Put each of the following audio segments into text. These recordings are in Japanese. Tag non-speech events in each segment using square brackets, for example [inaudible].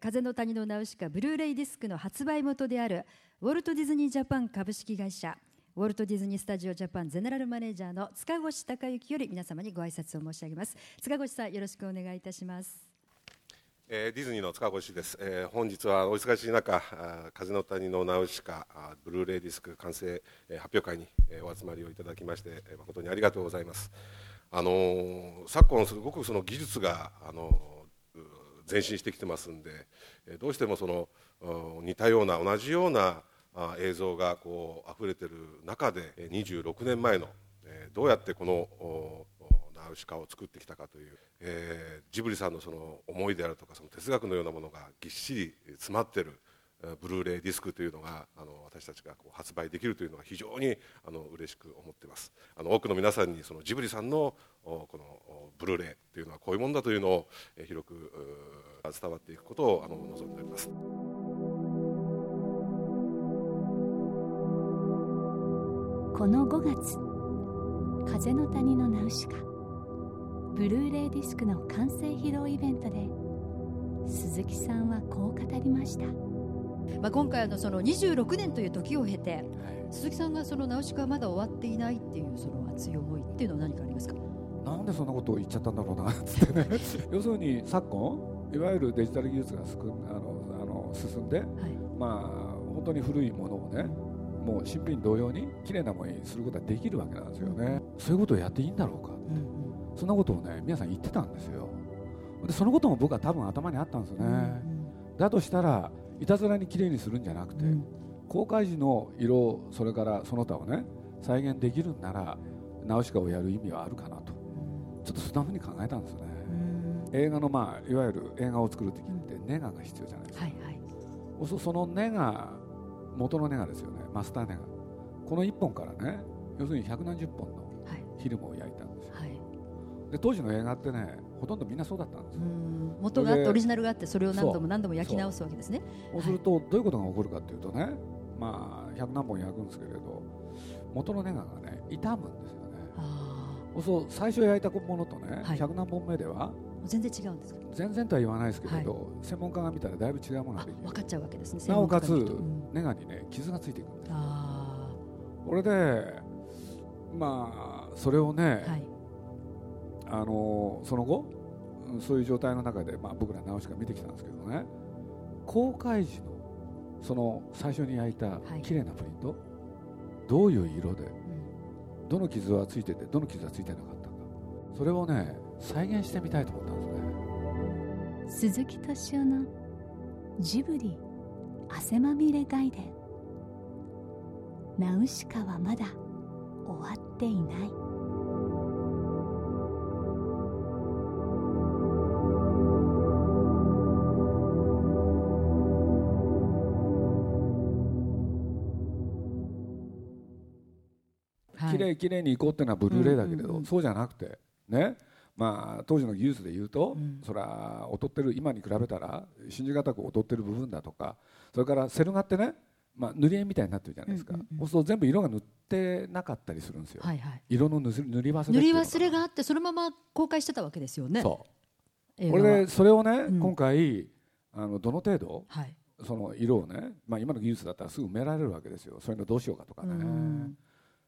風の谷のナウシカブルーレイディスクの発売元であるウォルト・ディズニー・ジャパン株式会社ウォルト・ディズニー・スタジオ・ジャパンゼネラルマネージャーの塚越隆之より皆様にご挨拶を申し上げます。塚越さんよろしくお願いいたします。えー、ディズニーの塚越です、えー、本日はお忙しい中風の谷のナウシカブルーレイディスク完成、えー、発表会に、えー、お集まりをいただきまして、えー、誠にありがとうございます。あのー、昨今すごくその技術があのー、前進してきてますんで、どうしてもその似たような同じような映像がこう溢れてる中で26年前の、どうやってこのナウシカを作ってきたかという、え、ジブリさんのその思いであるとかその哲学のようなものがぎっしり詰まってるブルーレイディスクというのがあの私たちがこう発売できるというのが非常にあの嬉しく思っています。あの多くの皆さんにそのジブリさんのこのブルーレイというのはこういうものだというのを広く伝わっていくことをあの望んでおります。この5月風の谷のナウシカブルーレイディスクの完成披露イベントで鈴木さんはこう語りました、まあ、今回のその26年という時を経て、はい、鈴木さんがそのナウシカはまだ終わっていないっていうその熱い思いっていうのは何かありますか？なんでそんなことを言っちゃったんだろうなってね。[laughs] 要するに昨今いわゆるデジタル技術がすくあのあの進んで、はい、まあ本当に古いものをねもう新品同様に綺麗なものにすることができるわけなんですよね、そういうことをやっていいんだろうか。って、うん。そんなことをね皆さん言ってたんですよ。でそのことも僕は多分頭にあったんですよね、うん、だとしたらいたずらにきれいにするんじゃなくて、うん、公開時の色それからその他をね再現できるんならナウシカをやる意味はあるかなと。ちょっとそんなふうに考えたんですよね、うん、映画のまあいわゆる映画を作る時ってネガが必要じゃないですか、はいはい、そのネガ元のネガですよね。マスターネガ。この1本からね要するに百何十本のフィルムを焼いたで当時の映画ってねほとんどみんなそうだったんですよ。元があってオリジナルがあってそれを何度も何度も焼き直すわけですね。そう。するとどういうことが起こるかというとねまあ100何本焼くんですけれど元のネガがね傷むんですよね。そう最初焼いたものとね、はい、100何本目では全然違うんですか？全然とは言わないですけれど、はい、専門家が見たらだいぶ違うものができる。分かっちゃうわけですねなおかつ、うん、ネガにね傷がついていくんですこれでまあそれをね、はい。あのその後そういう状態の中で、まあ、僕ら直しか見てきたんですけどね。公開時のその最初に焼いた綺麗なプリント、はい、どういう色で、うん、どの傷はついててどの傷はついてなかったかそれをね再現してみたいと思ったんですね。鈴木敏夫のジブリ汗まみれ外伝ナウシカはまだ終わっていないれいきれいにいこうっていうのはブルーレイだけれど、そうじゃなくてねまあ、当時の技術で言うと、うん、それは劣ってる今に比べたら信じがたく劣ってる部分だとかそれからセル画ってね、まあ、塗り絵みたいになってるじゃないですか、うんうんうん、そうすると全部色が塗ってなかったりするんですよ、はいはい、色の塗り忘れ塗り忘れがあってそのまま公開してたわけですよね。そう。これでそれをね、うん、今回あのどの程度、はい、その色をね、まあ、今の技術だったらすぐ埋められるわけですよ。そういうのどうしようかとかね、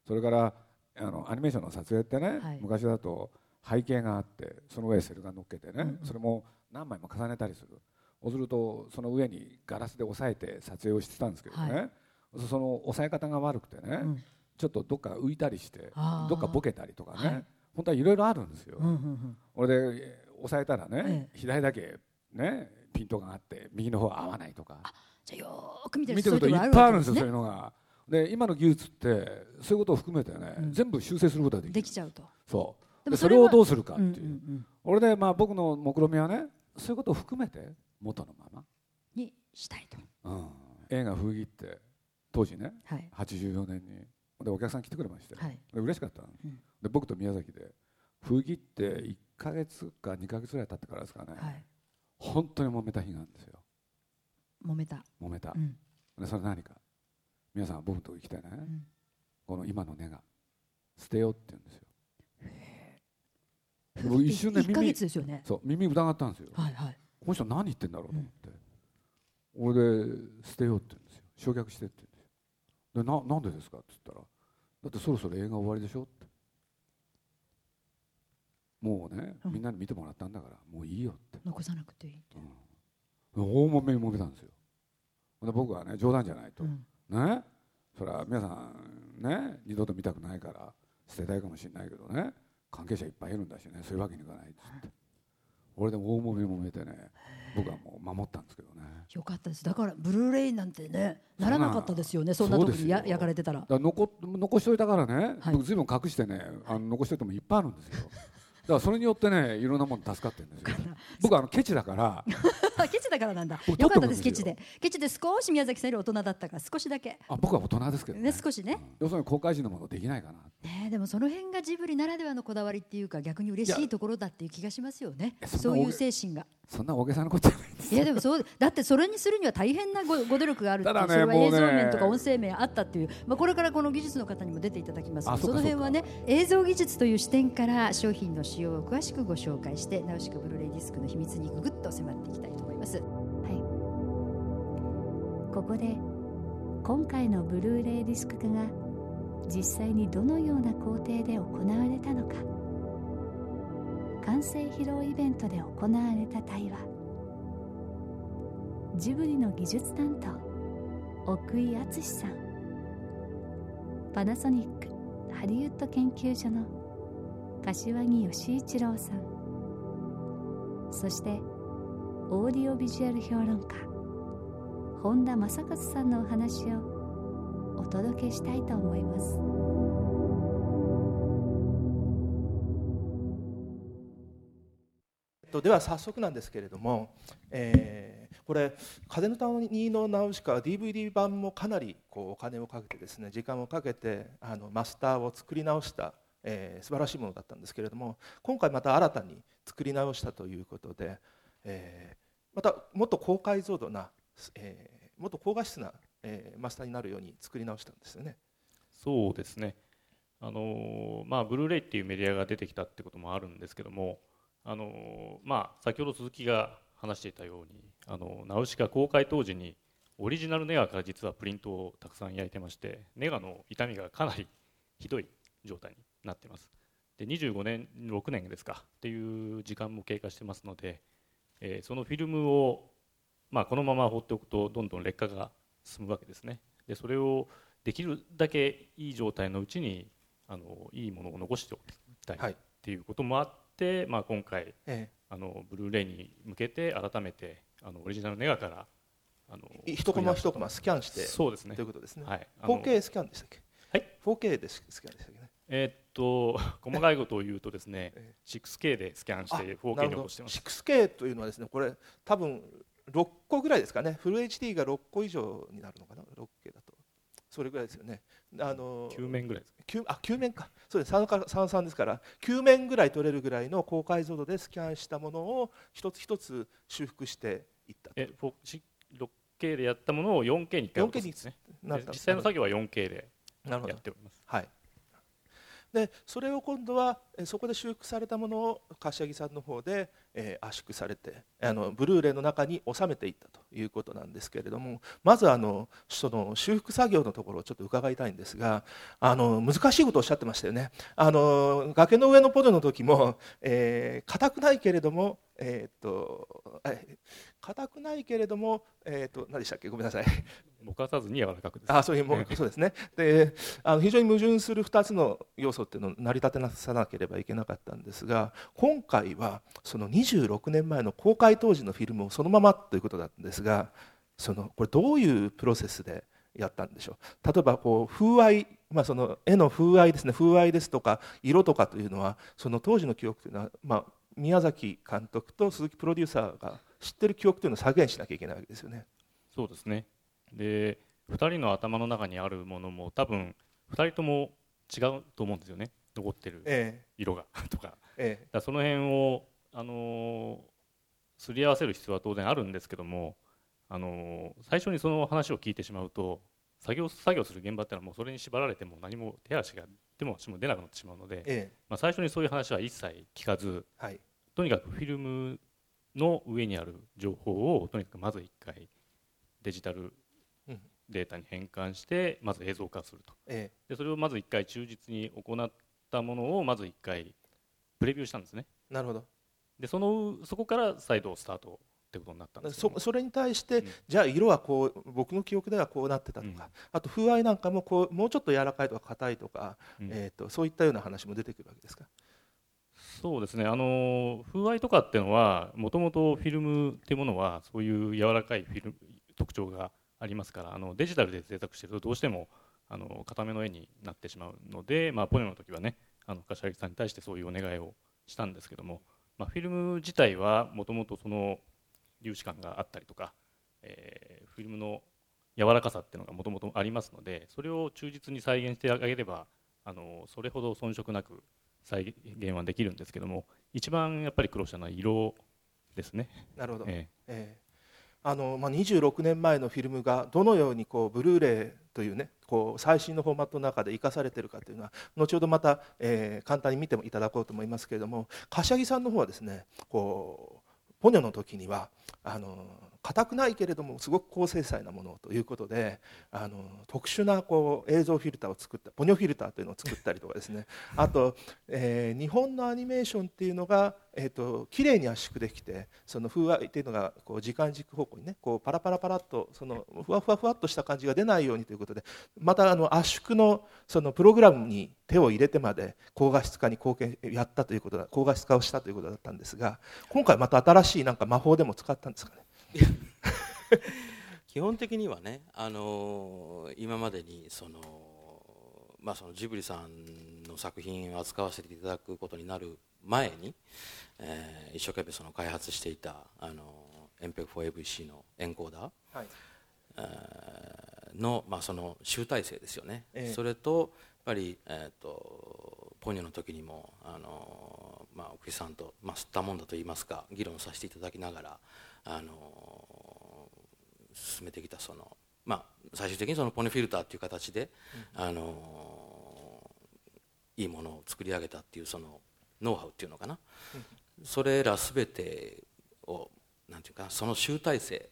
それからあのアニメーションの撮影ってね、はい、昔だと背景があってその上セルが乗っけてね、うんうん、それも何枚も重ねたりする。そうするとその上にガラスで押さえて撮影をしてたんですけどね、はい、その押さえ方が悪くてね、うん、ちょっとどっか浮いたりしてどっかボケたりとかね、はい、本当はいろいろあるんですよ。うんうんうん、俺で押さえたらね、ええ、左だけねピントがあって右の方は合わないとか。じゃよく見てるといっぱいあるんですよそういうのが。で今の技術ってそういうことを含めてね、うん、全部修正することができる。できちゃうと。そう。でそれをどうするかっていう、うんうんうん、俺でまあ僕の目論見はねそういうことを含めて元のまま。にしたいと、うん、映画「風儀」って当時ね、はい、84年にでお客さん来てくれまして、はい、で嬉しかった、うん、で僕と宮崎で「風儀」って1か月か2か月ぐらい経ってからですかね、はい、本当に揉めた日があるんですよ。揉めた。揉めた、うん、でそれ何か皆さん僕のとこ行きたいね、うん、この今の根が。捨てようって言うんですよ。僕一瞬ね耳ですよね。そう耳疑ったんですよ、はいはい、この人何言ってんだろうと思って、俺で捨てようって言うんですよ。焼却してって言うんですよ。でななんでですかって言ったらだってそろそろ映画終わりでしょって。もうね、みんなに見てもらったんだからもういいよって。残さなくていいって、うん、大もめに揉めたんですよ。で僕はね冗談じゃないと、うん、ね。それは皆さんね二度と見たくないから捨てたいかもしれないけどね関係者いっぱいいるんだしねそういうわけにいかないっつって。俺でも大もめもめてね僕はもう守ったんですけどね。よかったです。だからブルーレイなんてねならなかったですよねそんな時にや焼かれてたら。ら残残しといたからね、はい、僕ずいぶん隠してねあの残しといてもいっぱいあるんですよ。だからそれによってねいろんなもの助かってるんですよ。僕あのケチだから [laughs] ケチだからなんだ。よ。かったですケチで。ケチで少し宮崎さんより大人だったから少しだけ。あ僕は大人ですけどね、ね、少しね、うん、要するに公開時のものできないかなねでもその辺がジブリならではのこだわりっていうか逆に嬉しいところだっていう気がしますよね。そういう精神が。そんな大げさなことじゃないですいやでもそうだってそれにするには大変なごご努力があるってね、それは映像面とか音声面あったっていう、まあ、これからこの技術の方にも出ていただきますその辺はね映像技術という視点から商品の使用を詳しくご紹介してナウシカブルーレイディスクの秘密にぐぐっと迫っていきたいと思います。はい、ここで今回のブルーレイディスク化が実際にどのような工程で行われたのか。完成披露イベントで行われた対話ジブリの技術担当奥井敦さんパナソニックハリウッド研究所の柏木義一郎さんそしてオーディオビジュアル評論家本田正和さんのお話をお届けしたいと思います。では早速なんですけれども、えー、これ「風の谷のナウシカ」DVD 版もかなりこうお金をかけてですね時間をかけてあのマスターを作り直した、えー、素晴らしいものだったんですけれども今回また新たに作り直したということで、えー、またもっと高解像度な、えー、もっと高画質な、えー、マスターになるように作り直したんですよね。そうですねあのまあ、ブルーレイっていうメディアが出てきたってこともあるんですけどもあのまあ、先ほど鈴木が話していたようにあのナウシカ公開当時にオリジナルネガから実はプリントをたくさん焼いてましてネガの傷みがかなりひどい状態になってます。で25年6年ですかっていう時間も経過してますので、えー、そのフィルムを、まあ、このまま放っておくとどんどん劣化が進むわけですね。でそれをできるだけいい状態のうちにあのいいものを残しておきたいっていうこともあって、まあ、今回、ええ、あのブルーレイに向けて改めてあのオリジナルネガからあの一コマ一コマスキャンしてそうですね。ということですね、はい、4K スキャンでしたっけ？はい。4K でスキャンでしたっけね？えー、っと [laughs] 細かいことを言うとですね 6K でスキャンして 4K に起こしてます。6K というのはですねこれ多分6個ぐらいですかね。フル HD が6個以上になるのかな？6K だ。とそれぐらいですよね。あの9面ぐらいです9あ9面か。そうです。33ですから。9面ぐらい取れるぐらいの高解像度でスキャンしたものを一つ一つ修復していったえ 6K でやったものを 4K に1回ですね。実際の作業は 4K でやっております。はい。でそれを今度はそこで修復されたものを柏木さんの方で、えー、圧縮されてあのブルーレイの中に収めていったということなんですけれどもまずあのその修復作業のところをちょっと伺いたいんですがあの難しいことをおっしゃってましたよね。あの崖の上のポテの時も、えー、くないけれどもえー、っと硬くないけれども、えー、っと何でしたっけ？ごめんなさい。ぼかさずに柔らかくあそういうもそうですね。であの非常に矛盾する2つの要素っていうのを成り立てなさなければいけなかったんですが今回はその26年前の公開当時のフィルムをそのままということだったんですがそのこれどういうプロセスでやったんでしょう？例えばこう風合い、まあ、その絵の風合いですね。風合いですとか色とかというのはその当時の記憶というのは、まあ、宮崎監督と鈴木プロデューサーが知ってる記憶というのを再現しなきゃいけないわけですよね。そうですね。で2人の頭の中にあるものも多分2人とも違うと思うんですよね。残ってる色が、ええ、とか,、ええ、だその辺を、あのすり合わせる必要は当然あるんですけども、あの最初にその話を聞いてしまうと作業作業する現場っていうのはもうそれに縛られても何も手足がでも足も出なくなってしまうので、ええ、まあ、最初にそういう話は一切聞かず、はい、とにかくフィルムの上にある情報をとにかくまず1回デジタルデータに変換してまず映像化すると、でそれをまず1回忠実に行ったものをまず1回プレビューしたんですね。なるほど。でそのそこから再度スタートってことになったんですそそれに対して、うん、じゃあ色はこう僕の記憶ではこうなってたとか、うん、あと風合いなんかもこうもうちょっと柔らかいとか硬いとか、うん、えーと、そういったような話も出てくるわけですか？そうですね。あの風合いとかっていうのはもともとフィルムっていうものはそういう柔らかいフィルム特徴がありますからあのデジタルで制作してるとどうしてもあの固めの絵になってしまうので、まあ、ポネの時はねあの柏木さんに対してそういうお願いをしたんですけども、まあ、フィルム自体はもともとその粒子感があったりとか、えー、フィルムの柔らかさっていうのがもともとありますのでそれを忠実に再現してあげればあのそれほど遜色なく再現はできるんですけども一番やっぱり苦労したのは色ですね。なるほど、えー、えーあのまあ、26年前のフィルムがどのようにこうブルーレイというねこう最新のフォーマットの中で生かされているかというのは後ほどまた、えー、簡単に見ていただこうと思いますけれども柏木さんの方はですねこうポニョの時にはあの硬くないけれどもすごく高精細なものということであの特殊なこう映像フィルターを作ったポニョフィルターというのを作ったりとかですね。あと、えー、日本のアニメーションっていうのが、えーと、綺麗に圧縮できてその風合いっていうのがこう時間軸方向にねこうパラパラパラっとそのふわふわふわっとした感じが出ないようにということでまたあの圧縮のそのプログラムに手を入れてまで高画質化に貢献やったということだ高画質化をしたということだったんですが今回また新しいなんか魔法でも使ったんですかね。[laughs] 基本的にはね、あのー、今までにその、まあ、そのジブリさんの作品を扱わせていただくことになる前に、えー、一生懸命その開発していた、あのー、MPEG4AVC のエンコーダー、はい。えー、の,、まあその集大成ですよね、えー、それとやっぱり、えーと、ポニョの時にも、あのーまあ、奥井さんと、まあ、吸ったもんだといいますか議論させていただきながらあの進めてきたその、まあ、最終的にそのポネフィルターっていう形で、うん、あのいいものを作り上げたっていうそのノウハウっていうのかな、うん、それら全てをなんていうかその集大成っ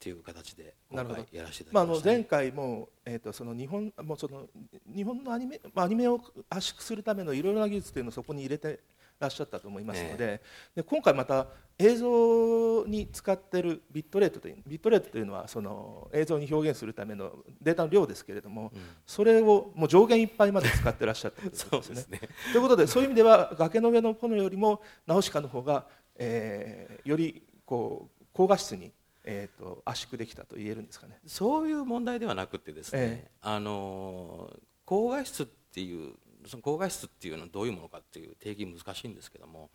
ていう形で今回やらせていただきました、ね、まあ、あの前回も、えーと、その日本もうその日本のアニメ、まあ、アニメを圧縮するためのいろいろな技術というのをそこに入れてらっしゃったと思いますのでで今回また映像に使っているビットレートというビットレートというのはその映像に表現するためのデータの量ですけれども、うん、それをもう上限いっぱいまで使ってらっしゃったということ [laughs] ですね。ということでそういう意味では崖の上のポノよりもナウシカの方が、えー、よりこう高画質にえーと、圧縮できたと言えるんですかね。そういう問題ではなくてですね、えー、あの高画質っていうその高画質っていうのはどういうものかっていう定義難しいんですけども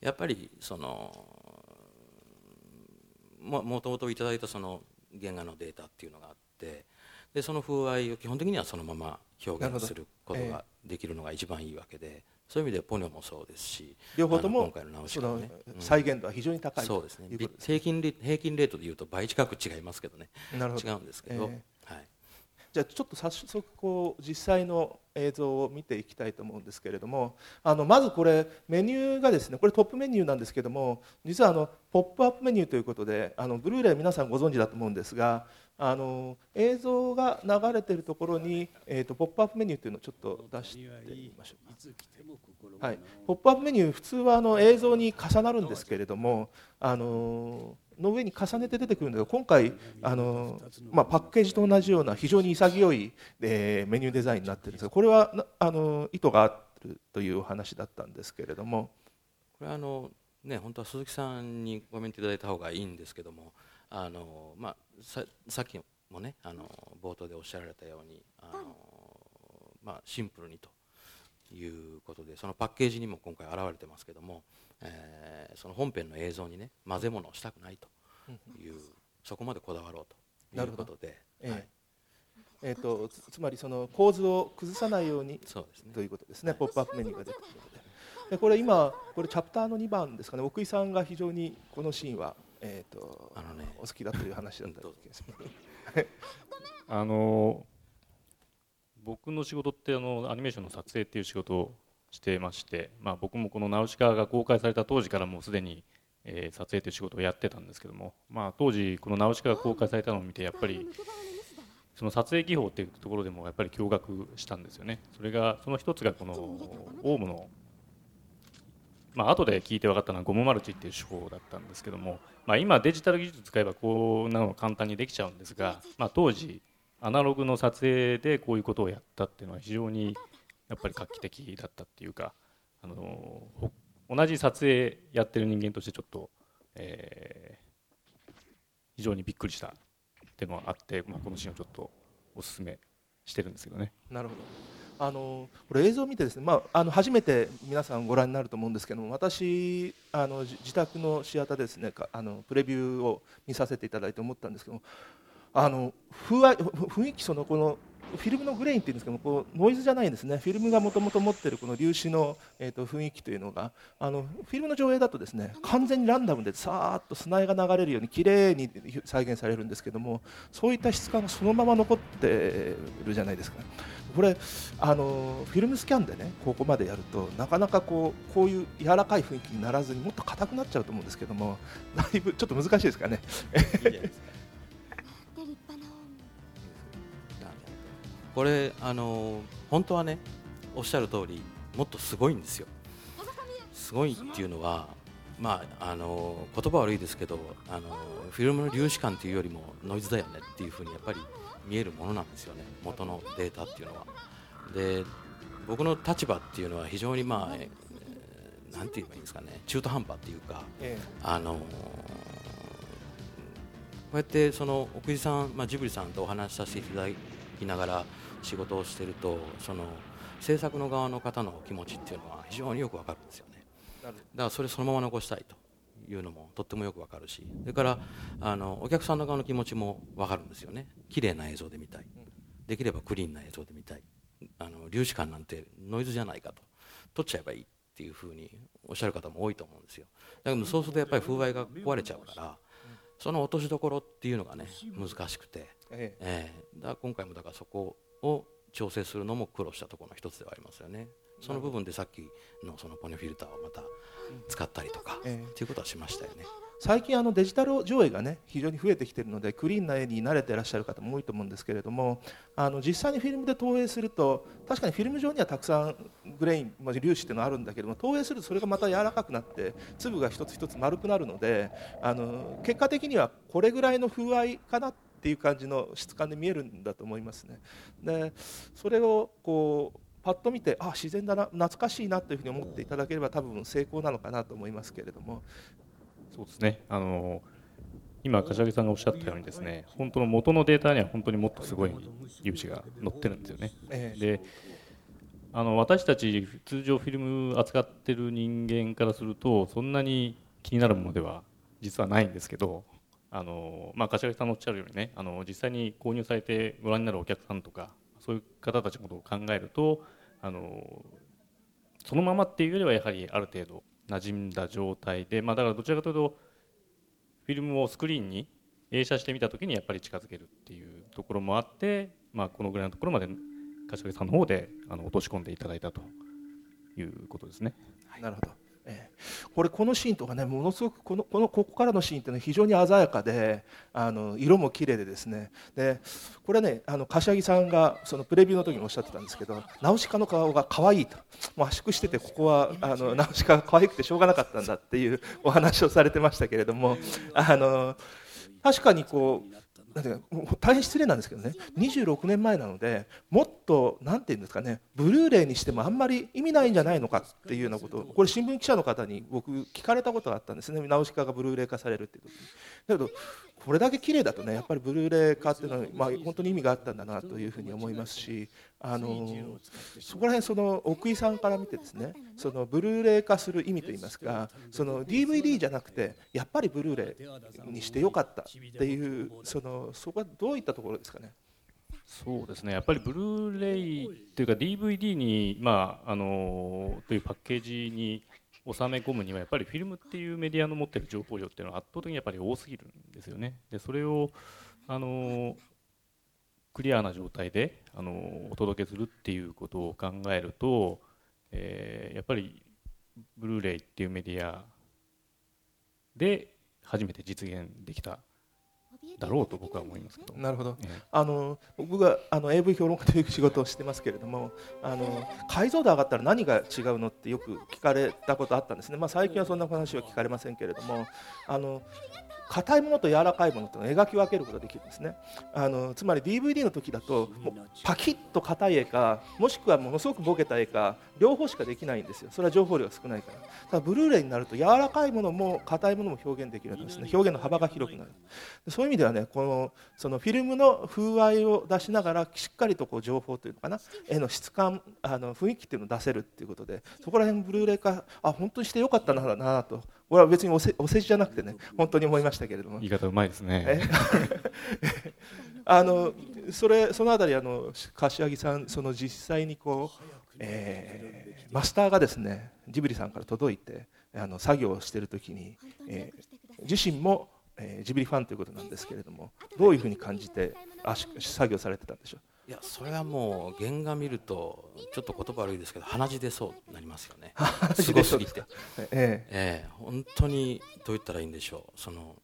やっぱりそのももともといただいたその原画のデータっていうのがあってでその風合いを基本的にはそのまま表現することができるのが一番いいわけで、そういう意味でポニョもそうですし両方とも今回の直しね、再現度は非常に高いそうですね。平均平均レートでいうと倍近く違いますけどね。違うんですけど、じゃあちょっと早速こう実際の映像を見ていきたいと思うんですけれどもあのまずこれメニューがですねこれトップメニューなんですけども実はあのポップアップメニューということであのブルーレイ皆さんご存知だと思うんですがあの映像が流れているところに、えーと、ポップアップメニューというのをちょっと出してみましょうはい、ポップアップメニュー普通はあの映像に重なるんですけれどもあのの上に重ねて出てくるんだけど今回あの、まあ、パッケージと同じような非常に潔い、えー、メニューデザインになってるんですがこれはあの意図があるというお話だったんですけれども。これはあの、ね、本当は鈴木さんにコメントいただいた方がいいんですけどもあの、まあ、ささっきもねあの冒頭でおっしゃられたようにあの、まあ、シンプルにということでそのパッケージにも今回現れてますけどもえー、その本編の映像にね混ぜ物をしたくないという、そこまでこだわろうということで。えーと、つまりその構図を崩さないようにそうです、ね、ということですね、はい、ポップアップメニューが出てくるので。でこれ今これチャプターの2番ですかね。奥井さんが非常にこのシーンは、えーとあの、ね、お好きだという話だった気がしますあの僕の仕事ってあのアニメーションの撮影っていう仕事してまして、まあ、僕もこのナウシカが公開された当時からもうすでにえー、撮影という仕事をやってたんですけども、まあ、当時この「ナウシカ」が公開されたのを見てやっぱりその撮影技法っていうところでもやっぱり驚愕したんですよね。それがその一つがこのオウムのまあ後で聞いて分かったのはゴムマルチっていう手法だったんですけども、まあ、今デジタル技術使えばこうなの簡単にできちゃうんですが、まあ、当時アナログの撮影でこういうことをやったっていうのは非常にやっぱり画期的だったっていうかあの同じ撮影やってる人間としてちょっと、えー、非常にびっくりしたっていうのはあって、まあ、このシーンをちょっとおすすめしてるんですけどね。なるほどあのこれ映像を見てですね、まあ、あの初めて皆さんご覧になると思うんですけども私あの自宅のシアターですねあのプレビューを見させていただいて思ったんですけどもあの雰囲気そのこのフィルムのグレインっていうんですけどもこうノイズじゃないんですねフィルムがもともと持ってるこの粒子の、えーと、雰囲気というのがあのフィルムの上映だとですね完全にランダムでさーっと砂絵が流れるように綺麗に再現されるんですけどもそういった質感がそのまま残ってるじゃないですか。これあのフィルムスキャンでねここまでやるとなかなかこうこういう柔らかい雰囲気にならずにもっと硬くなっちゃうと思うんですけどもだいぶちょっと難しいですかね。これあの本当はねおっしゃる通りもっとすごいんですよ。すごいっていうのはまああの言葉悪いですけどあのフィルムの粒子感というよりもノイズだよねっていうふうにやっぱり見えるものなんですよね。元のデータっていうのは。で僕の立場っていうのは非常にまあ、えー、なんて言えばいいんですかね。中途半端っていうか、ええ、あのこうやってその奥地さん、まあ、ジブリさんとお話しさせていただきながら仕事をしているとその制作の側の方の気持ちっていうのは非常によくわかるんですよね。だからそれそのまま残したいというのもとってもよくわかるしそれからあのお客さんの側の気持ちもわかるんですよね。綺麗な映像で見たい。できればクリーンな映像で見たい。あの粒子感なんてノイズじゃないかと。撮っちゃえばいいっていうふうにおっしゃる方も多いと思うんですよ。だけどそうするとやっぱり風合いが壊れちゃうからその落としどころっていうのがね難しくて、ええだから今回もだからそこを調整するのも苦労したところの一つではありますよね。その部分でさっきのそのポニョフィルターをまた使ったりとか、えー、いうことはしましたよね。最近あのデジタル上映がね非常に増えてきているのでクリーンな絵に慣れていらっしゃる方も多いと思うんですけれどもあの実際にフィルムで投影すると確かにフィルム上にはたくさんグレイン、まあ、粒子っていうのはあるんだけども投影するとそれがまた柔らかくなって粒が一つ一つ丸くなるのであの結果的にはこれぐらいの風合いかなっていう感じの質感で見えるんだと思いますね。でそれをこうパッと見てあ自然だな懐かしいなというふうに思っていただければ多分成功なのかなと思いますけれどもそうですねあの今柏木さんがおっしゃったようにですね本当の元のデータには本当にもっとすごい粒子が載ってるんですよね。えー、であの私たち通常フィルム扱ってる人間からするとそんなに気になるものでは実はないんですけどあの、まあ、柏木さんのおっしゃるようにねあの実際に購入されてご覧になるお客さんとかそういう方たちのことを考えるとあのそのままっていうよりはやはりある程度馴染んだ状態で、まあ、だからどちらかというとフィルムをスクリーンに映写してみた時にやっぱり近づけるっていうところもあって、まあ、このぐらいのところまで柏木さんの方であの落とし込んでいただいたということですね。なるほど、これこのシーンとかねものすごくこのこのここからのシーンっていうのは非常に鮮やかであの色も綺麗でですね。でこれはねあの柏木さんがそのプレビューの時におっしゃってたんですけどナウシカの顔が可愛いと。もう圧縮しててここはあのナウシカが可愛くてしょうがなかったんだっていうお話をされてましたけれどもあの確かにこうなんて大変失礼なんですけどね。26年前なのでもっとなんて言うんですかねブルーレイにしてもあんまり意味ないんじゃないのかっていうようなことをこれ新聞記者の方に僕聞かれたことがあったんですね。ナウシカがブルーレイ化されるっていう時に。けどこれだけ綺麗だとねやっぱりブルーレイ化っていうのは、まあ、本当に意味があったんだなというふうに思いますしあのそこら辺その奥井さんから見てですねそのブルーレイ化する意味といいますかその DVD じゃなくてやっぱりブルーレイにしてよかったっていうそのそこはどういったところですかね？そうですねやっぱりブルーレイというか DVD に、まあ、あのというパッケージに収め込むにはやっぱりフィルムっていうメディアの持ってる情報量っていうのは圧倒的にやっぱり多すぎるんですよね。でそれをあのクリアな状態であのお届けするっていうことを考えると、えー、やっぱりブルーレイっていうメディアで初めて実現できただろうと僕は思いますけど。なるほど、ええ、あの僕があの AV 評論家という仕事をしてますけれども [laughs] あの解像度上がったら何が違うのってよく聞かれたことあったんですね、まあ、最近はそんな話は聞かれませんけれどもあの硬いものと柔らかいものというのを描き分けることができるんですね。あのつまり DVD の時だともうパキッと硬い絵かもしくはものすごくボケた絵か両方しかできないんですよ。それは情報量が少ないから。ただブルーレイになると柔らかいものも硬いものも表現できるんですね。表現の幅が広くなる。そういう意味ではねこのそのフィルムの風合いを出しながらしっかりとこう情報というのかな絵の質感あの雰囲気っていうのを出せるっていうことでそこら辺ブルーレイ化あ本当にしてよかったななとこれは別におせお世辞じゃなくてね本当に思いましたけれども。言い方うまいですね。[laughs] あのそれそのあたりあの柏木さんその実際にこう、えー、マスターがですねジブリさんから届いてあの作業をしている時に、えー、自身も、えー、ジブリファンということなんですけれどもどういうふうに感じて作業されてたんでしょう？いやそれはもう原画見るとちょっと言葉悪いですけど鼻血出そうになりますよね。[laughs] すごすぎて、ええ。ええ、本当にどう言ったらいいんでしょう。その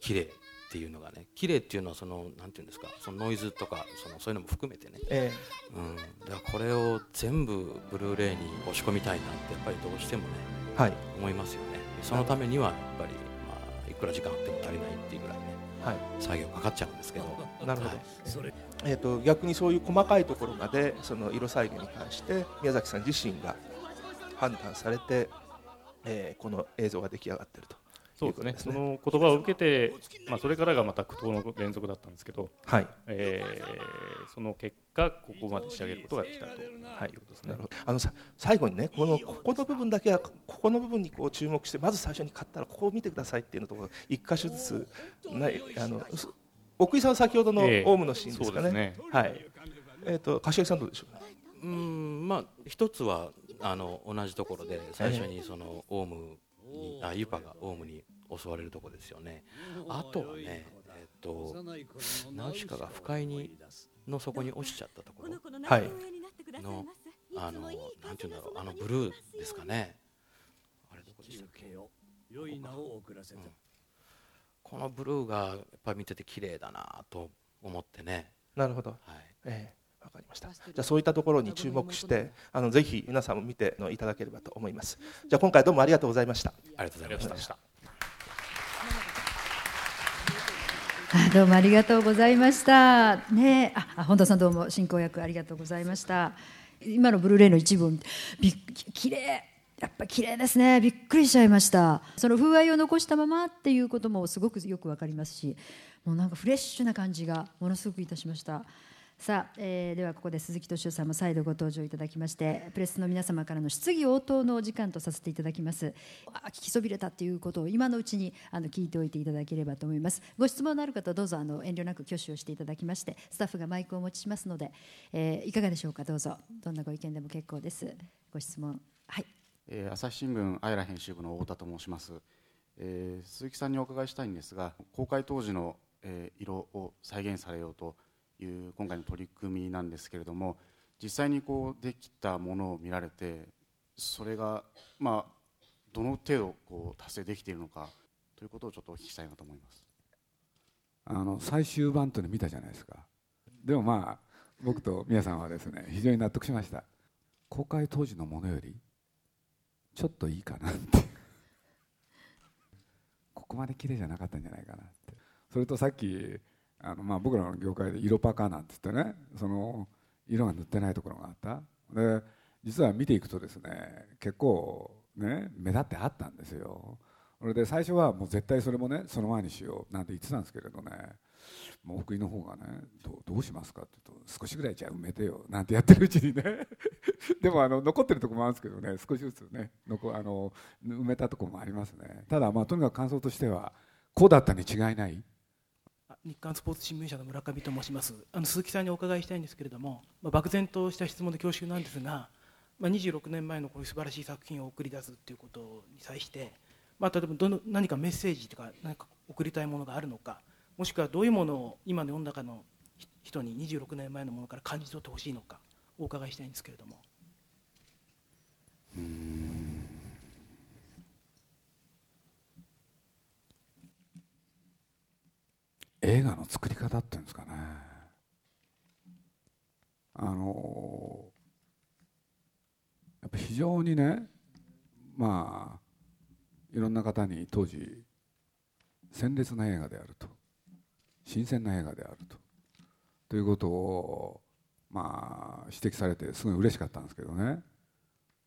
綺麗っていうのがね。綺麗っていうのはそのなんていうんですか？そのノイズとかそのそういうのも含めてね、ええ、うん、だからこれを全部ブルーレイに押し込みたいなってやっぱりどうしてもね、はい、思いますよね。そのためにはやっぱり、まあ、いくら時間あっても足りないっていうぐらいね、はい、作業かかっちゃうんですけど。なるほど、はい、えーと、逆にそういう細かいところまでその色再現に関して宮崎さん自身が判断されて、えー、この映像が出来上がっていると。そうですね、その言葉を受けて、まあ、それからがまた苦闘の連続だったんですけど、はい。えー、その結果、ここまで仕上げることができたと、はい、いうことですね。あのさ最後にね、このここの部分だけは、ここの部分にこう注目して、まず最初に買ったら、ここを見てくださいっていうのところ、一箇所ずつないあの奥井さん先ほどのオウムのシーンですかね。えー、ねはい。えっ、ー、と柏木さんどうでしょう、うんまあ一つはあの同じところで最初にそのオウムにあユパがオウムに襲われるところですよね。あとはねえっ、ー、とナウシカが不快にの底に落ちちゃったところはいのあのなんていうんだろうあのブルーですかね。あれどこでしたっけ？良い名を遅らせた。うんこのブルーがやっぱり見てて綺麗だなと思ってね。なるほど、はい。えー、分かりました。じゃあそういったところに注目してあのぜひ皆さんも見てのいただければと思います。じゃあ今回どうもありがとうございました。ありがとうございました。どうもありがとうございました。ねあ、本田さんどうも進行役ありがとうございました。今のブルーレイの一部を見て、びっ綺麗やっぱ綺麗ですね。びっくりしちゃいました。その風合いを残したままっていうこともすごくよくわかりますしもうなんかフレッシュな感じがものすごくいたしました。さあ、えー、ではここで鈴木敏夫さんも再度ご登場いただきましてプレスの皆様からの質疑応答のお時間とさせていただきます。あ聞きそびれたということを今のうちにあの聞いておいていただければと思います。ご質問のある方どうぞあの遠慮なく挙手をしていただきましてスタッフがマイクをお持ちしますので、えー、いかがでしょうか？どうぞ。どんなご意見でも結構です。ご質問。はい。えー、朝日新聞あいら編集部の太田と申します、えー、鈴木さんにお伺いしたいんですが公開当時の、えー、色を再現されようという今回の取り組みなんですけれども実際にこうできたものを見られてそれが、まあ、どの程度こう達成できているのかということをちょっとお聞きしたいなと思います。あの最終版というの見たじゃないですか。でもまあ僕と宮さんはですね非常に納得しました。公開当時のものよりちょっといいかなって。ここまで綺麗じゃなかったんじゃないかなって。それとさっきあの、まあ、僕らの業界で色パカなんて言ってねその色が塗ってないところがあった。で実は見ていくとですね結構ね目立ってあったんですよ。それで最初はもう絶対それもねその前にしようなんて言ってたんですけれどね。もう福井の方がねどどうしますかって言うと少しぐらいじゃ埋めてよなんてやってるうちにね。[laughs] でもあの残ってるとこもあるんですけどね少しずつね残あの埋めたとこもありますね。ただまあとにかく感想としてはこうだったに違いない。日刊スポーツ新聞社の村上と申します。あの鈴木さんにお伺いしたいんですけれども、まあ、漠然とした質問で恐縮なんですが、まあ、26年前のこういう素晴らしい作品を送り出すということに際して、まあ、例えばどの何かメッセージとか何か送りたいものがあるのかもしくはどういうものを今の世の中の人に26年前のものから感じ取ってほしいのかお伺いしたいんですけれども。映画の作り方っていうんですかね。あのやっぱ非常にねまあいろんな方に当時鮮烈な映画であると。新鮮な映画であると。ということをまあ指摘されてすごい嬉しかったんですけどね。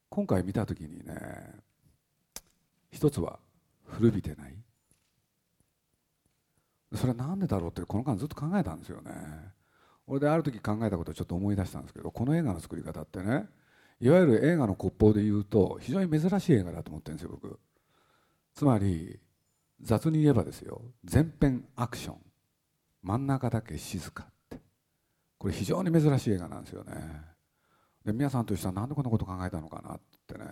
今回見た時にね一つは古びてない。それは何でだろうってこの間ずっと考えたんですよね。俺である時考えたことをちょっと思い出したんですけどこの映画の作り方ってねいわゆる映画の骨法で言うと非常に珍しい映画だと思ってるんですよ僕。つまり雑に言えばですよ前編アクション。真ん中だけ静かって。これ非常に珍しい映画なんですよね。で皆さんとしては何でこんなこと考えたのかなってね。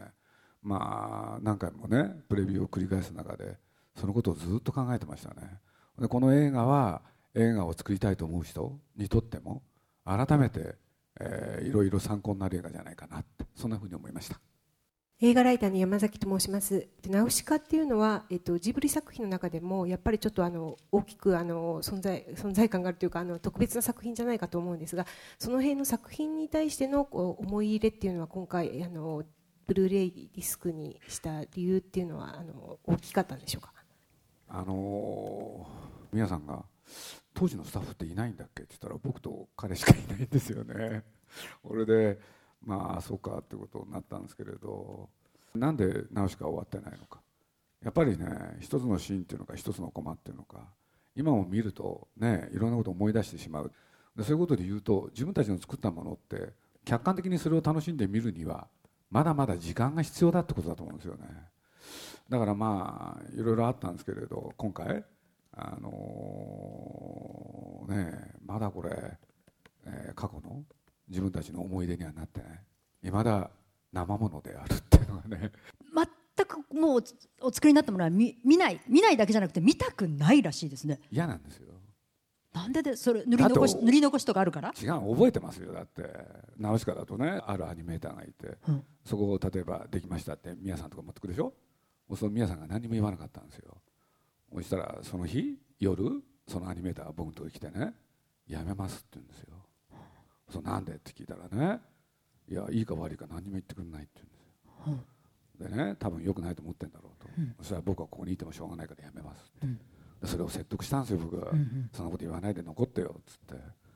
まあ何回もねプレビューを繰り返す中でそのことをずっと考えてましたね。でこの映画は映画を作りたいと思う人にとっても改めて、えー、いろいろ参考になる映画じゃないかなってそんなふうに思いました。映画ライターの山崎と申します。ナウシカっていうのは、えっと、ジブリ作品の中でもやっぱりちょっとあの大きくあの存在存在感があるというかあの特別な作品じゃないかと思うんですがその辺の作品に対してのこう思い入れっていうのは今回あのブルーレイディスクにした理由っていうのはあの大きかったんでしょうか？あの皆さんが当時のスタッフっていないんだっけ？って言ったら僕と彼しかいないんですよね。[laughs] 俺でまあそうかってことになったんですけれどなんで「ナウシカ」終わってないのか。やっぱりね一つのシーンっていうのか一つのコマっていうのか今も見るとねいろんなことを思い出してしまう。でそういうことで言うと自分たちの作ったものって客観的にそれを楽しんで見るにはまだまだ時間が必要だってことだと思うんですよね。だからまあいろいろあったんですけれど今回あのー、ねまだこれ、えー、過去の自分たちの思い出にはなってない未だ生ものであるっていうのがね。全くもうお作りになったものは見見ない見ないだけじゃなくて見たくないらしいですね。嫌なんですよ。なんででそれ塗り残し塗り残しとかあるから？違う覚えてますよ。だってナウシカだとねあるアニメーターがいて、うん、そこを例えばできましたって宮さんとか持ってくるでしょ？その宮さんが何も言わなかったんですよ。そしたらその日夜そのアニメーターが僕のとこ来てねやめますって言うんですよそうなんで？って聞いたらねいやいいか悪いか何も言ってくれないって言うんですよ、でね多分よくないと思ってんだろうと、うん、そしたら僕はここにいてもしょうがないからやめますって、うん、それを説得したんですよ僕は、うんうん、そんなこと言わないで残ってよっつって。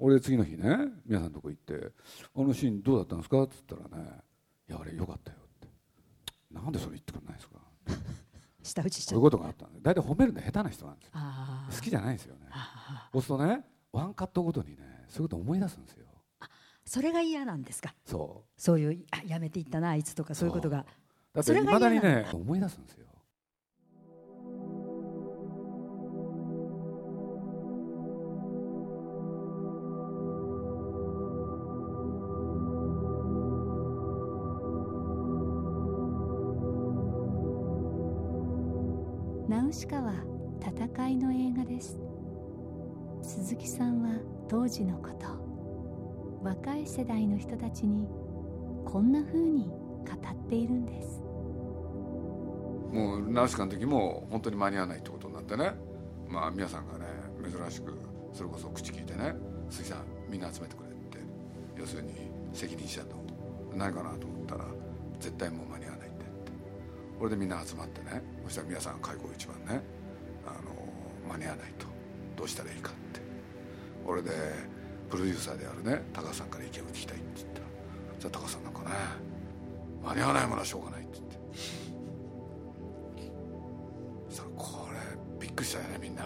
俺次の日ね皆さんのとこ行って「あのシーンどうだったんですか?」っつったらね「いやあれよかったよ」って「なんでそれ言ってくれないですか?」下 [laughs] 打ちしちゃう。こういうことがあったんで。大体褒めるの下手な人なんですよ。好きじゃないんですよね。そうするとねワンカットごとにねそういうこと思い出すんですよ。それが嫌なんですか？そう。そういうあやめていったなあいつとかそういうことが。だっていまだにね思い出すんですよ。ナウシカは戦いの映画です鈴木さんは当時のこと若い世代の人たちにこんな風に語っているんです。もうナウシカの時も本当に間に合わないってことになってね。まあ皆さんがね珍しくそれこそ口聞いてね「鈴木さんみんな集めてくれ」って要するに責任者と何かなと思ったら絶対もう間に合わないってこれでみんな集まってねそしたら皆さん開口一番ねあの間に合わないと。どうしたらいいかって。俺でプロデューサーであるね高橋さんから意見を聞きたいって言ったらじゃあ高橋さんなんかね間に合わないものはしょうがないって言って。そしたらこれびっくりしたよねみんな。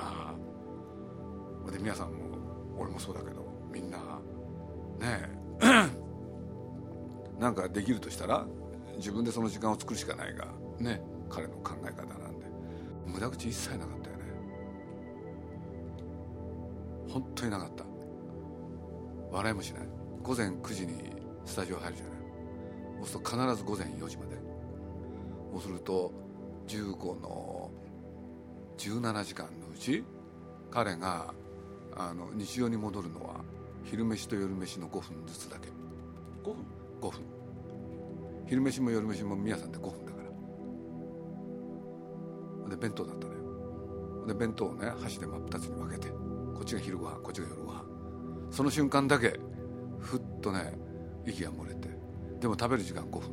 で皆さんも俺もそうだけどみんなね [clears throat] なんかできるとしたら自分でその時間を作るしかないがね彼の考え方なんで。無駄口一切なかった本当になかった。笑いもしない。午前9時にスタジオ入るじゃない。そうすると必ず午前4時まで。そうすると15の17時間のうち彼があの日常に戻るのは昼飯と夜飯の5分ずつだけ。5分 ?5 分。昼飯も夜飯も皆さんで5分だから。で弁当だったのよ。で弁当をね箸で真っ二つに分けてこっちが昼ご飯こっちが夜ご飯。その瞬間だけふっとね息が漏れてでも食べる時間5分。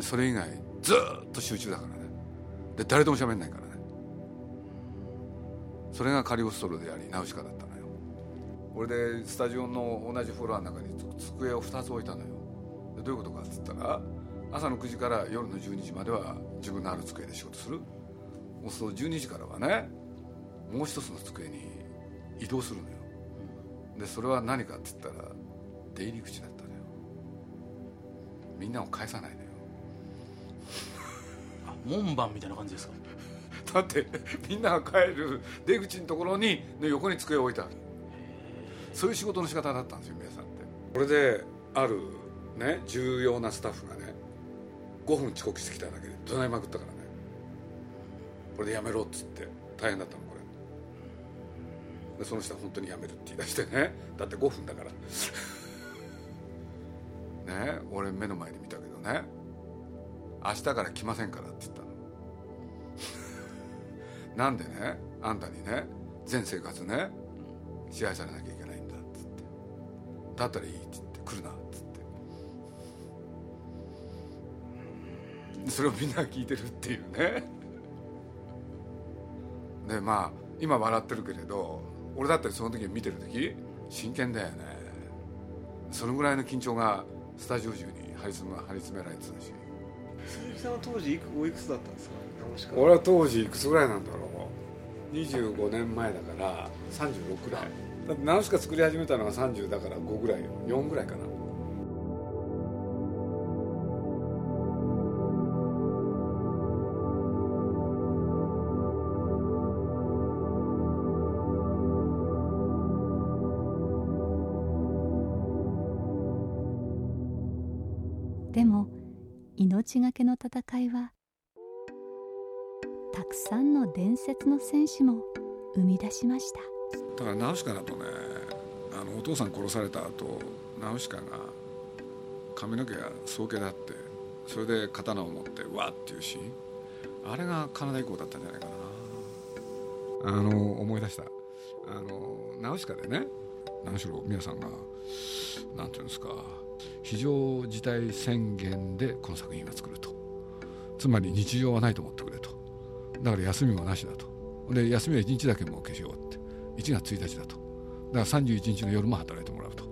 それ以外ずっと集中だからね。で誰とも喋んないからね。それがカリオストロでありナウシカだったのよ。俺でスタジオの同じフロアの中に机を2つ置いたのよ。どういうことかっつったら朝の9時から夜の12時までは自分のある机で仕事する。うすると12時からはねもう一つの机に移動するのよ。でそれは何かっつったら出入り口だったのよ。みんなを返さないのよ。[laughs] 門番みたいな感じですか？だってみんなが帰る出口のところに横に机を置いてあるそういう仕事の仕方だったんですよ皆さんって。これであるね重要なスタッフがね5分遅刻してきただけで怒鳴りまくったから。ねこれでやめろっつって大変だったのこれ。でその人は本当にやめるって言い出してね。だって5分だから。[laughs] ね俺目の前で見たけどね。明日から来ませんからって言ったの。[laughs] なんでねあんたにね全生活ね支配されなきゃいけないんだっつって。だったらいいって言って来るなっつって。それをみんな聞いてるっていうね。でまあ今笑ってるけれど俺だったりその時見てる時真剣だよね。そのぐらいの緊張がスタジオ中に張り詰め張り詰められてたし。鈴木さんは当時おいくつだったんですか？俺は当時いくつぐらいなんだろう。25年前だから36ぐらい。だってナウシカ作り始めたのが30だから5ぐらいよ。4ぐらいかな命がけの戦いはたくさんの伝説の戦士も生み出しました。だからナウシカだとねあのお父さん殺された後ナウシカが髪の毛が総毛だってそれで刀を持ってわっていうシーン。あれがカナダ以降だったんじゃないかな。あの思い出した。あのナウシカでね何しろ皆さんが何ていうんですか非常事態宣言でこの作品を作ると。つまり日常はないと思ってくれと。だから休みもなしだと。で休みは1日だけもう消し終わって。1月1日だと。だから31日の夜も働いてもらうと。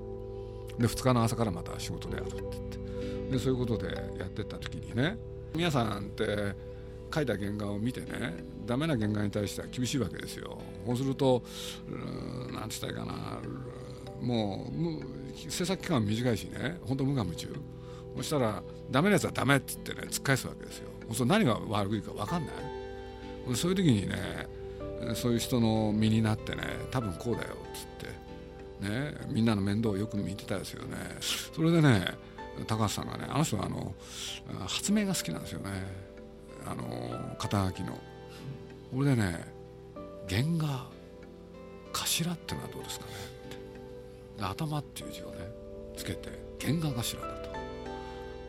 で2日の朝からまた仕事でやるって言って。でそういうことでやってった時にね皆さんって書いた原画を見てねダメな原画に対しては厳しいわけですよ。そうすると何て言ったらいいかな。もう制作期間は短いしね本当無我夢中。そしたらダメなやつはダメって言ってね突っ返すわけですよ。そ何が悪いか分かんない。そういう時にねそういう人の身になってね多分こうだよっつってねみんなの面倒をよく見てたですよね。それでね高橋さんがねあの人はあの発明が好きなんですよね。あの肩書きの。これでね原画頭ってのはどうですかね。頭っていう字をねつけて原画頭だと。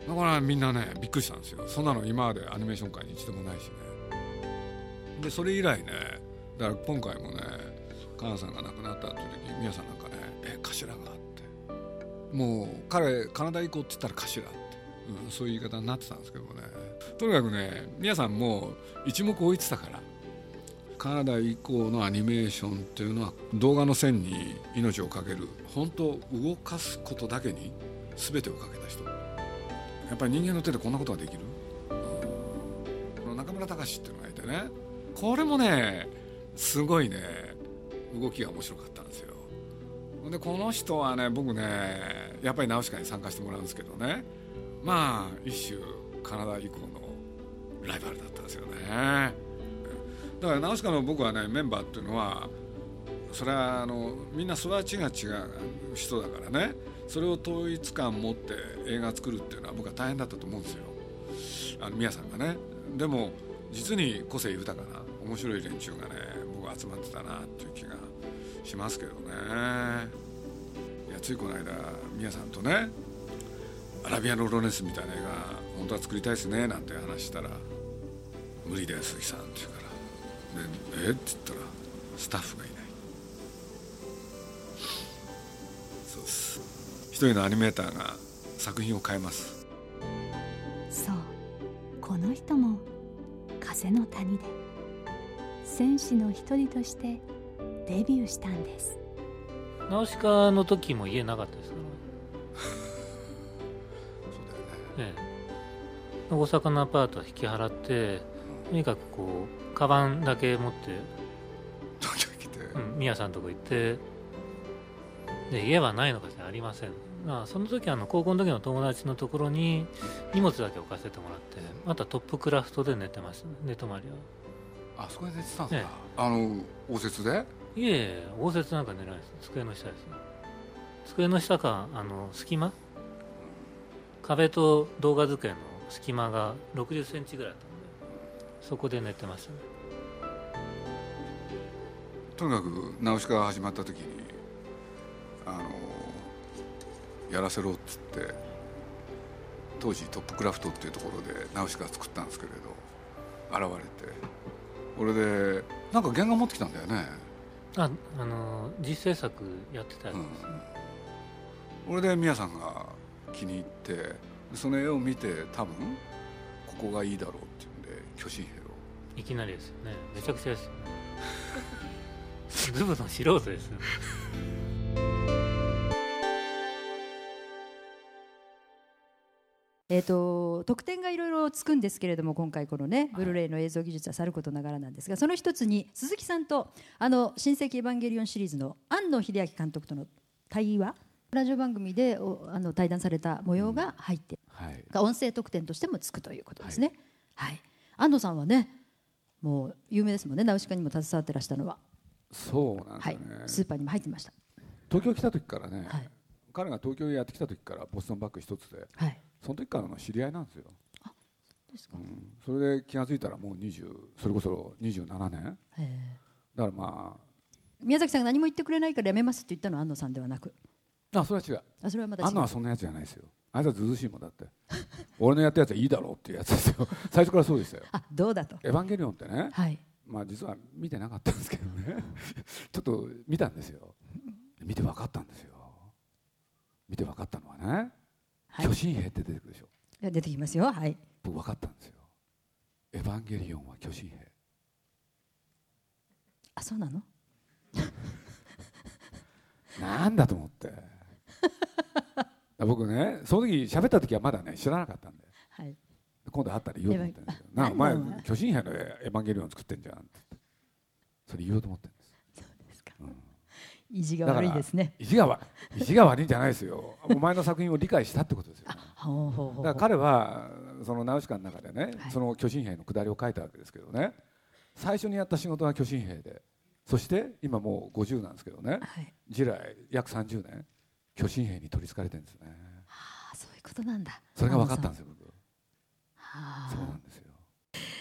だからみんなねびっくりしたんですよ。そんなの今までアニメーション界に一度もないしね。でそれ以来ねだから今回もねカナさんが亡くなったっていう時に宮さんなんかね「え頭が?」って。もう彼カナダ行こうって言ったら頭って、うん、そういう言い方になってたんですけどもね。とにかくね宮さんも一目置いてたから。カナダ以降のアニメーションっていうのは動画の線に命を懸ける本当動かすことだけに全てをかけた人。やっぱり人間の手でこんなことができる、うん、中村隆っていうのがいてね。これもねすごいね動きが面白かったんですよ。でこの人はね僕ねやっぱりナウシカに参加してもらうんですけどね。まあ一種カナダ以降のライバルだったんですよね。だからナウシカの僕はねメンバーっていうのはそれはあのみんな育ちが違う人だからね。それを統一感持って映画作るっていうのは僕は大変だったと思うんですよ。あの宮さんがね。でも実に個性豊かな面白い連中がね僕は集まってたなっていう気がしますけどね。いやついこの間宮さんとねアラビアのロレンスみたいな映画本当は作りたいですねなんて話したら「無理だよ鈴木さん」って言うか「えっ?」て言ったらスタッフがいない。そうです。一人のアニメーターが作品を変えます。そう。この人も風の谷で。戦士の一人としてデビューしたんです。ナウシカの時も家なかったですから [laughs] そうだよね、ええ、大阪のアパートは引き払ってとにかくこうカバンだけ持って東京来て、うん、宮さんのとこ行ってで家はないのかじゃありません。まあその時あの高校の時の友達のところに荷物だけ置かせてもらってあとはトップクラフトで寝てました寝泊まりはあそこで寝てたんですか、ええ。あの応接で？いえいえ応接なんか寝ないです。机の下です。机の下かあの隙間？壁と動画机の隙間が6 0センチぐらいあったそこで寝てましたねとにかくナウシカが始まった時にあのやらせろっつって当時トップクラフトっていうところでナウシカ作ったんですけれど現れて俺でなんか原画持ってきたんだよね。ああの実制作やってたやつです。ね、俺で宮さんが気に入ってその絵を見て多分ここがいいだろう巨神兵をいきなりですよね。めちゃくちゃですよね。ズブの素人ですよね。[laughs] えー、と特典がいろいろつくんですけれども今回このねブルーレイの映像技術はさることながらなんですがその一つに鈴木さんとあの「新世紀エヴァンゲリオン」シリーズの庵野秀明監督との対話ラジオ番組でおあの対談された模様が入って、はい。が音声特典としてもつくということですね。はい、安藤さんはねもう有名ですもんねナウシカにも携わってらしたのは、そうなんはい。だよね、、スーパーにも入ってました。東京来た時からね、はい。彼が東京へやってきた時からボストンバッグ一つではい、その時からの知り合いなんですよ、ですか。うん、それで気が付いたらもう20それこそ27年。へだからま宮崎さんが何も言ってくれないからやめますって言ったのは安藤さんではなく。ああそれは違う。あそれはまた違う。あんのはそんなやつじゃないですよあいつはずうしいもんだって。[laughs] 俺のやったやつはいいだろうっていうやつですよ。[laughs] 最初からそうでしたよ。あどうだと？エヴァンゲリオンってね、はい。まあ実は見てなかったんですけどね。[laughs] ちょっと見たんですよ。見て分かったんですよ。見て分かったのはね、はい。巨神兵って出てくるでしょ。いや出てきますよ。はい。僕分かったんですよ。エヴァンゲリオンは巨神兵。あそうなの？なんだと思って僕ねその時喋った時はまだね知らなかったんではい。今度会ったら言おうと思ってるんですよエヴァなお前巨神兵のエヴァンゲリオン作ってんじゃんって。それ言おうと思ってるんですそうですか、うん。意地が悪いですね。意地が悪い意地が悪いんじゃないですよ。お前の作品を理解したってことですよ。ほうほうほうだから彼はそのナウシカの中でね、はい。その巨神兵の下りを書いたわけですけどね。最初にやった仕事は巨神兵で。そして今もう50なんですけどね。はい。従来約30年巨神兵に取りつかれてるんですね。あそういうことなんだ。それが分かったんですよ僕。はそうなんですよ。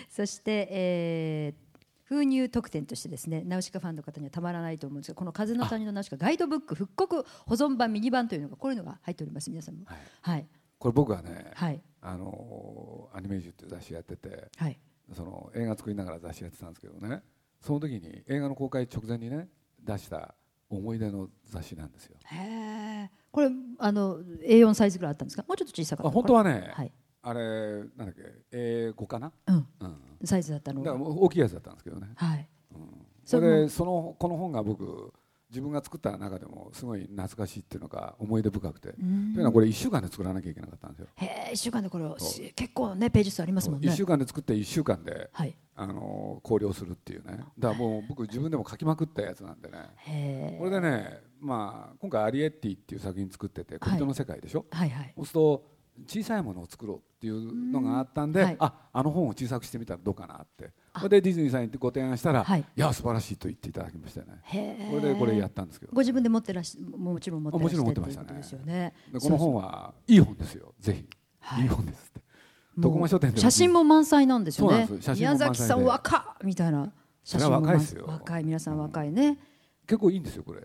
そして、えー封入特典としてですねナウシカファンの方にはたまらないと思うんですがこの「風の谷のナウシカガイドブック復刻保存版ミニ版」というのがこういうのが入っております。皆さんも。はい。はい。これ僕はね、はい。あのアニメージュっていう雑誌やっててはい。その映画作りながら雑誌やってたんですけどねその時に映画の公開直前にね出した思い出の雑誌なんですよ。へえこれあの A4 サイズぐらいあったんですか？もうちょっと小さかった？あ本当はね、はい。あれなんだっけ？英語かな、うん。うん、サイズだったのだから大きいやつだったんですけどね、はい。うん、それそのこの本が僕自分が作った中でもすごい懐かしいっていうのが思い出深くて、というのはこれ1週間で作らなきゃいけなかったんですよ。へえ1週間でこれ結構ねページ数ありますもんね。1週間で作って1週間で、はい。あの考慮するっていうね。だからもう僕自分でも書きまくったやつなんでね。これでね、まあ、今回「アリエッティ」っていう作品作ってて小人の世界でしょ、はいはい。そうすると小さいものを作ろうっていうのがあったんで、うん。はい。ああの本を小さくしてみたらどうかなって。それでディズニーさんにご提案したら、はい。い、や素晴らしいと言っていただきましたよね。これでこれやったんですけど。ご自分で持ってらっしもちろん持ってらっしゃもちろん持ってましたね。ね。でこの本はいい本ですよ。ぜひ、はいい、い本ですって。徳間書店写真も満載なんですよね。宮崎さん若っみたいな。写真も若いですよ。若い。皆さん若いね結構いいんですよこれ。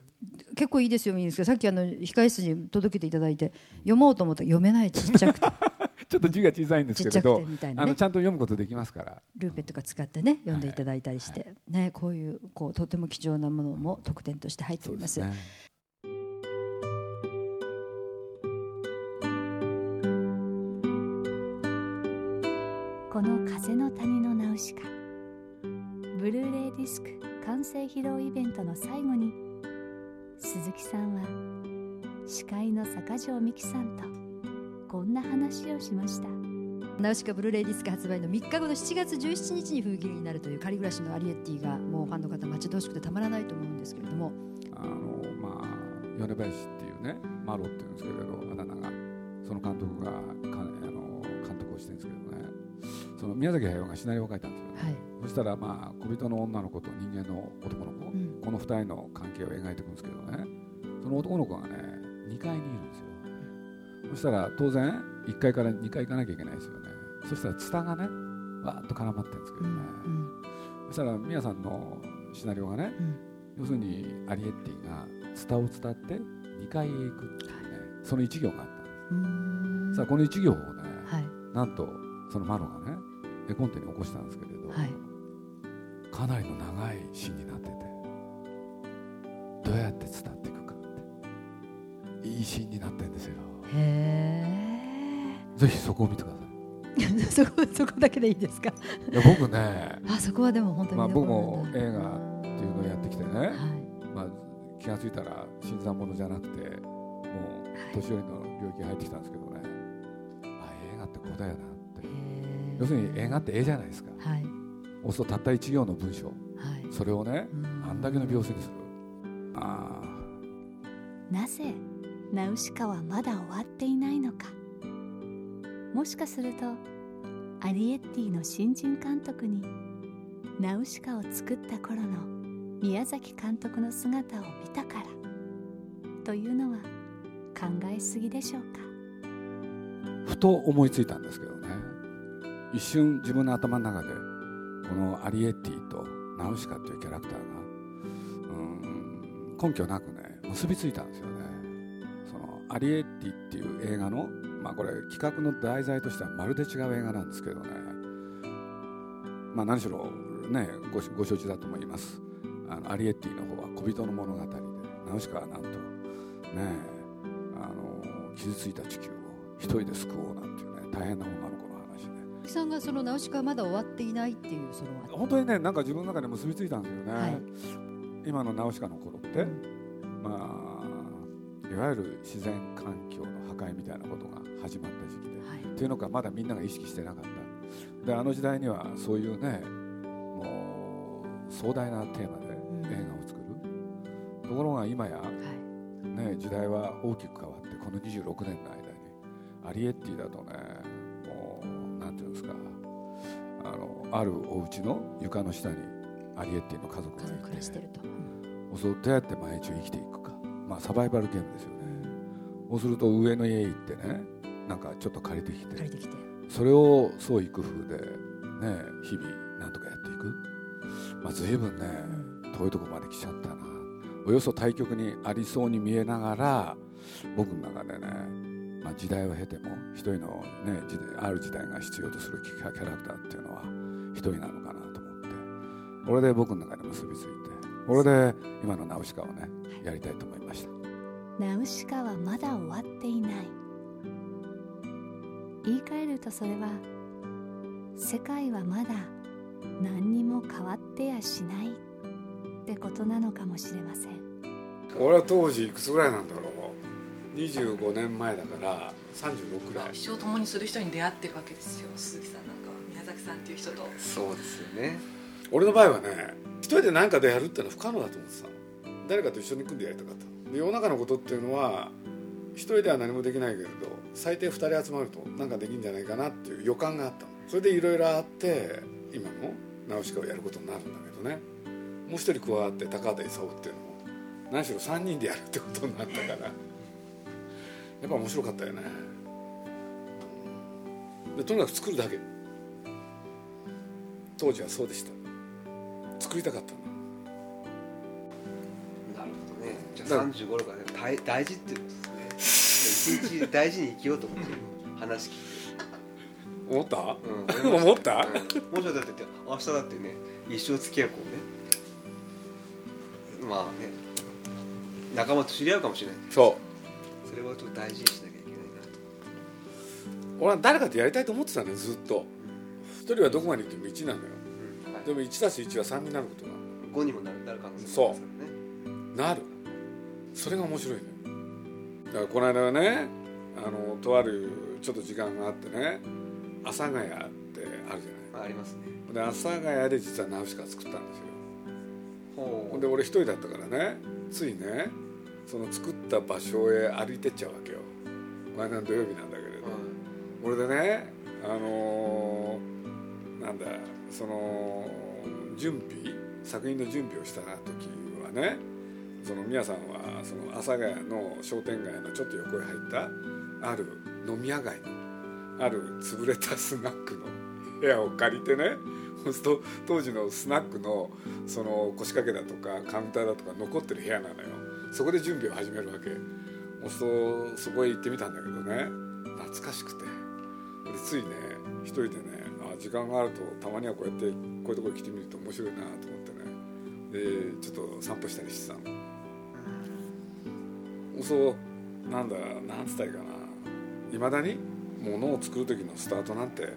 結構いいですよいいんですけどさっきあの控室に届けていただいて読もうと思ったら読めないちっちゃくて。[laughs] ちょっと字が小さいんですけれど、ね、あのちゃんと読むことできますから。ルーペとか使ってね読んでいただいたりして、はい、ねこういうこうとても貴重なものも特典として入っています。この風の谷のナウシカ。ブルーレイディスク完成披露イベントの最後に鈴木さんは司会の坂上美紀さんとこんな話をしました。ナウシカブルーレイディスク発売の3日後の7月17日に封切りになるという仮暮らしのアリエッティがもうファンの方待ち遠しくてたまらないと思うんですけれども。あのまあ米林っていうねマロっていうんですけれどあだ名が。その監督がかあの監督をしてるんですけどね。その宮崎駿がシナリオを書いたんですよ、はい、そしたらまあ小人の女の子と人間の男の子、うん、この2人の関係を描いていくんですけどね。その男の子がね2階にいるんですよ。そしたら当然1階から2階行かなきゃいけないですよね。そしたらツタがねわーっと絡まってるんですけどね、うん、そしたら宮さんのシナリオがね、うん、要するにアリエッティがツタを伝って2階へ行くっていうねその1行があったんです。さあこの1行をね、はい、なんとそのマロがね絵コンテに起こしたんですけれど、はい、かなりの長いシーンになっててどうやって伝っていくかっていいシーンになってるんですよ。へえぜひそこを見てください。[laughs] そこそこだけでいいですか？いや僕ねあそこはでも本当に、まあ、僕も映画っていうのをやってきてね、はい、まあ、気が付いたら新参者じゃなくてもう年寄りの領域に入ってきたんですけどね、あ映画ってこうだよな要するに映画って絵じゃないですか、はい、そたった一行の文章、はい、それをねあんだけの描写にする。あなぜナウシカはまだ終わっていないのか。もしかするとアリエッティの新人監督にナウシカを作った頃の宮崎監督の姿を見たからというのは考えすぎでしょうか。ふと思いついたんですけどね一瞬自分の頭の中でこのアリエッティとナウシカというキャラクターがうん根拠なくね結びついたんですよね。そのアリエッティっていう映画のまあこれ企画の題材としてはまるで違う映画なんですけどね。まあ何しろねごご承知だと思います。あのアリエッティの方は小人の物語でナウシカはなんとねあの傷ついた地球を一人で救おうなんていうね大変な女の子の話ねさんがそのナウシカはまだ終わっていないっていうその本当にねなんか自分の中で結びついたんですよね、はい、今のナウシカの頃って、うん、まあいわゆる自然環境の破壊みたいなことが始まった時期で、はい、っていうのかまだみんなが意識してなかった。であの時代にはそういうねもう壮大なテーマで映画を作る、うん、ところが今や、はい、ね、時代は大きく変わってこの26年の間にアリエッティだとねあるお家の床の下にアリエッティの家族がいて。暮らしてると、うん、そうどうやって毎日生きていくか、まあ、サバイバルゲームですよね。そうすると上の家行ってねなんかちょっと借りてきて。借りてきて。それを創意工夫で、ね、日々なんとかやっていく、まあ、随分ね遠いとこまで来ちゃったな。およそ対極にありそうに見えながら僕の中でね、まあ、時代を経ても一人の、ね、ある時代が必要とするキャラクターっていうのは一人なのかなと思って。これで僕の中で結びついて。これで今のナウシカをねやりたいと思いました。ナウシカはまだ終わっていない。言い換えるとそれは世界はまだ何にも変わってやしない。ってことなのかもしれません。俺は当時いくつぐらいなんだろう。25年前だから36ぐらい。一生共にする人に出会ってるわけですよ鈴木さんさんっていう人と。そうですよね。俺の場合はね一人で何かでやるってのは不可能だと思ってた誰かと一緒に組んでやりたかったで世の中のことっていうのは一人では何もできないけれど最低2人集まると何かできるんじゃないかなっていう予感があったそれでいろいろあって今のナウシカをやることになるんだけどね。もう一人加わって高畑勲っていうのも何しろ3人でやるってことになったから。やっぱ面白かったよね。でとにかく作るだけ。当時はそうでした。作りたかったなるほどね。じゃあ35頃からね大事っていうことですね。一日大事に生きようと思って話聞いて。思った、うん、思った、うん、もしだって明日だってね一生付き合う子ね。まあね。仲間と知り合うかもしれない。そう。それはちょっと大事にしなきゃいけないな俺は誰かとやりたいと思ってたのよずっと一人はどこまで行っても1なのよ、でも1たす1は3になることな5にもなるなる可能性もありますそからね。うなる。それが面白いのよ。だからこの間はねあのとあるちょっと時間があってね阿佐ヶ谷ってあるじゃない。あありますね。で阿佐ヶ谷で実はナウシカ作ったんですよ。ほほんで俺一人だったからねついねその作った場所へ歩いてっちゃうわけよ。この間の土曜日なんだけれど、俺でねあのーなんだその準備作品の準備をした時はねその皆さんはその阿佐ヶ谷の商店街のちょっと横へ入ったある飲み屋街のある潰れたスナックの部屋を借りてねそうすると当時のスナックのその腰掛けだとかカウンターだとか残ってる部屋なのよ。そこで準備を始めるわけ。そうするとそこへ行ってみたんだけどね懐かしくて。でついね一人でね時間があるとたまにはこうやってこういうところに来てみると面白いなと思ってね。でちょっと散歩したりしてたの。そうなんだなんつったらいいかな。いまだに物を作る時のスタートなんて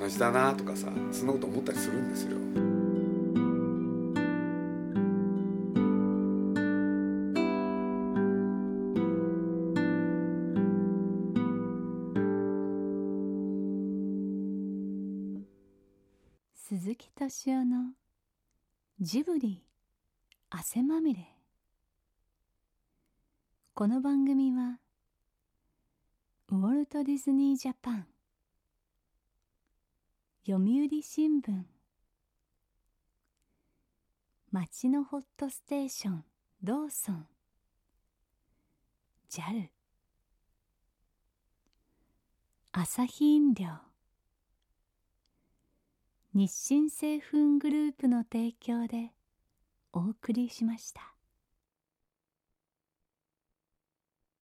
同じだなとかさそんなこと思ったりするんですよジブリ汗まみれ。この番組はウォルト・ディズニー・ジャパン読売新聞町のホットステーションローソン JAL 朝日飲料。日清製粉グループの提供でお送りしました。